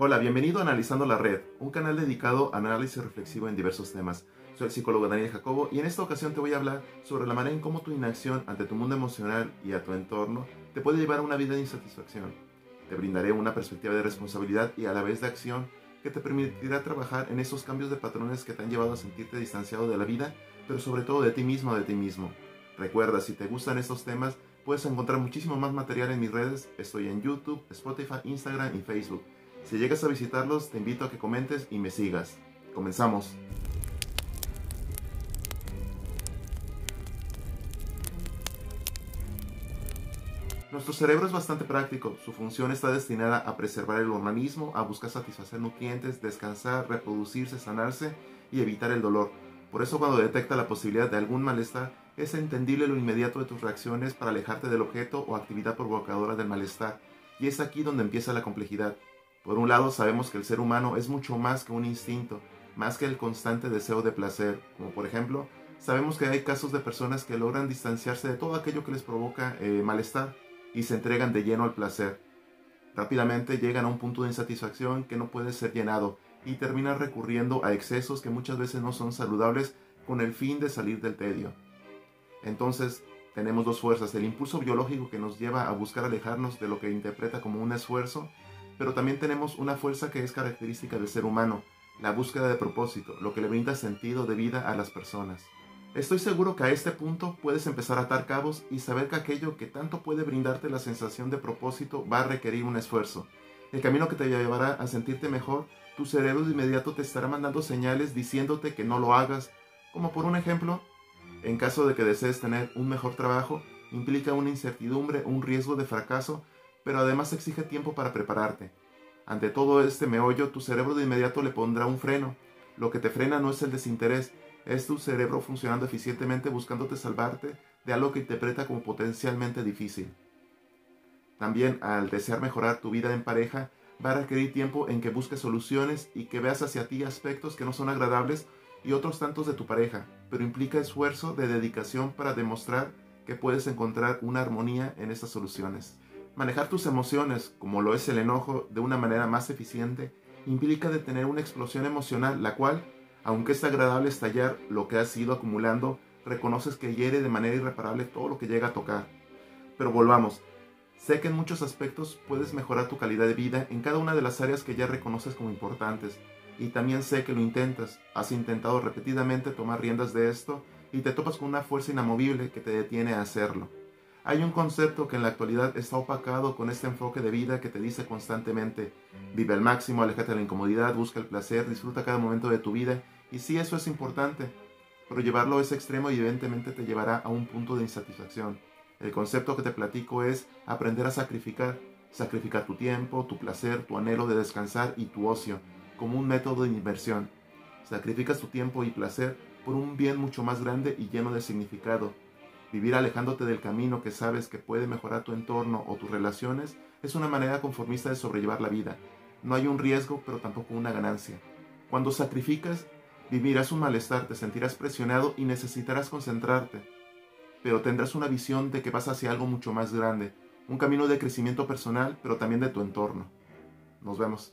Hola, bienvenido a Analizando la Red, un canal dedicado a análisis reflexivo en diversos temas. Soy el psicólogo Daniel Jacobo y en esta ocasión te voy a hablar sobre la manera en cómo tu inacción ante tu mundo emocional y a tu entorno te puede llevar a una vida de insatisfacción. Te brindaré una perspectiva de responsabilidad y a la vez de acción que te permitirá trabajar en esos cambios de patrones que te han llevado a sentirte distanciado de la vida, pero sobre todo de ti mismo de ti mismo. Recuerda, si te gustan estos temas, puedes encontrar muchísimo más material en mis redes. Estoy en YouTube, Spotify, Instagram y Facebook. Si llegas a visitarlos, te invito a que comentes y me sigas. Comenzamos. Nuestro cerebro es bastante práctico, su función está destinada a preservar el organismo, a buscar satisfacer nutrientes, descansar, reproducirse, sanarse y evitar el dolor. Por eso cuando detecta la posibilidad de algún malestar, es entendible lo inmediato de tus reacciones para alejarte del objeto o actividad provocadora del malestar. Y es aquí donde empieza la complejidad. Por un lado, sabemos que el ser humano es mucho más que un instinto, más que el constante deseo de placer, como por ejemplo, sabemos que hay casos de personas que logran distanciarse de todo aquello que les provoca eh, malestar y se entregan de lleno al placer. Rápidamente llegan a un punto de insatisfacción que no puede ser llenado y terminan recurriendo a excesos que muchas veces no son saludables con el fin de salir del tedio. Entonces, tenemos dos fuerzas, el impulso biológico que nos lleva a buscar alejarnos de lo que interpreta como un esfuerzo pero también tenemos una fuerza que es característica del ser humano, la búsqueda de propósito, lo que le brinda sentido de vida a las personas. Estoy seguro que a este punto puedes empezar a atar cabos y saber que aquello que tanto puede brindarte la sensación de propósito va a requerir un esfuerzo. El camino que te llevará a sentirte mejor, tu cerebro de inmediato te estará mandando señales diciéndote que no lo hagas, como por un ejemplo, en caso de que desees tener un mejor trabajo, implica una incertidumbre, un riesgo de fracaso pero además exige tiempo para prepararte. Ante todo este meollo, tu cerebro de inmediato le pondrá un freno. Lo que te frena no es el desinterés, es tu cerebro funcionando eficientemente buscándote salvarte de algo que interpreta como potencialmente difícil. También al desear mejorar tu vida en pareja, va a requerir tiempo en que busques soluciones y que veas hacia ti aspectos que no son agradables y otros tantos de tu pareja, pero implica esfuerzo de dedicación para demostrar que puedes encontrar una armonía en estas soluciones. Manejar tus emociones, como lo es el enojo, de una manera más eficiente, implica detener una explosión emocional, la cual, aunque es agradable estallar lo que has ido acumulando, reconoces que hiere de manera irreparable todo lo que llega a tocar. Pero volvamos, sé que en muchos aspectos puedes mejorar tu calidad de vida en cada una de las áreas que ya reconoces como importantes, y también sé que lo intentas, has intentado repetidamente tomar riendas de esto y te topas con una fuerza inamovible que te detiene a hacerlo. Hay un concepto que en la actualidad está opacado con este enfoque de vida que te dice constantemente, vive al máximo, aléjate de la incomodidad, busca el placer, disfruta cada momento de tu vida. Y sí, eso es importante, pero llevarlo a ese extremo evidentemente te llevará a un punto de insatisfacción. El concepto que te platico es aprender a sacrificar, sacrificar tu tiempo, tu placer, tu anhelo de descansar y tu ocio, como un método de inversión. Sacrificas tu tiempo y placer por un bien mucho más grande y lleno de significado, Vivir alejándote del camino que sabes que puede mejorar tu entorno o tus relaciones es una manera conformista de sobrellevar la vida. No hay un riesgo, pero tampoco una ganancia. Cuando sacrificas, vivirás un malestar, te sentirás presionado y necesitarás concentrarte. Pero tendrás una visión de que vas hacia algo mucho más grande, un camino de crecimiento personal, pero también de tu entorno. Nos vemos.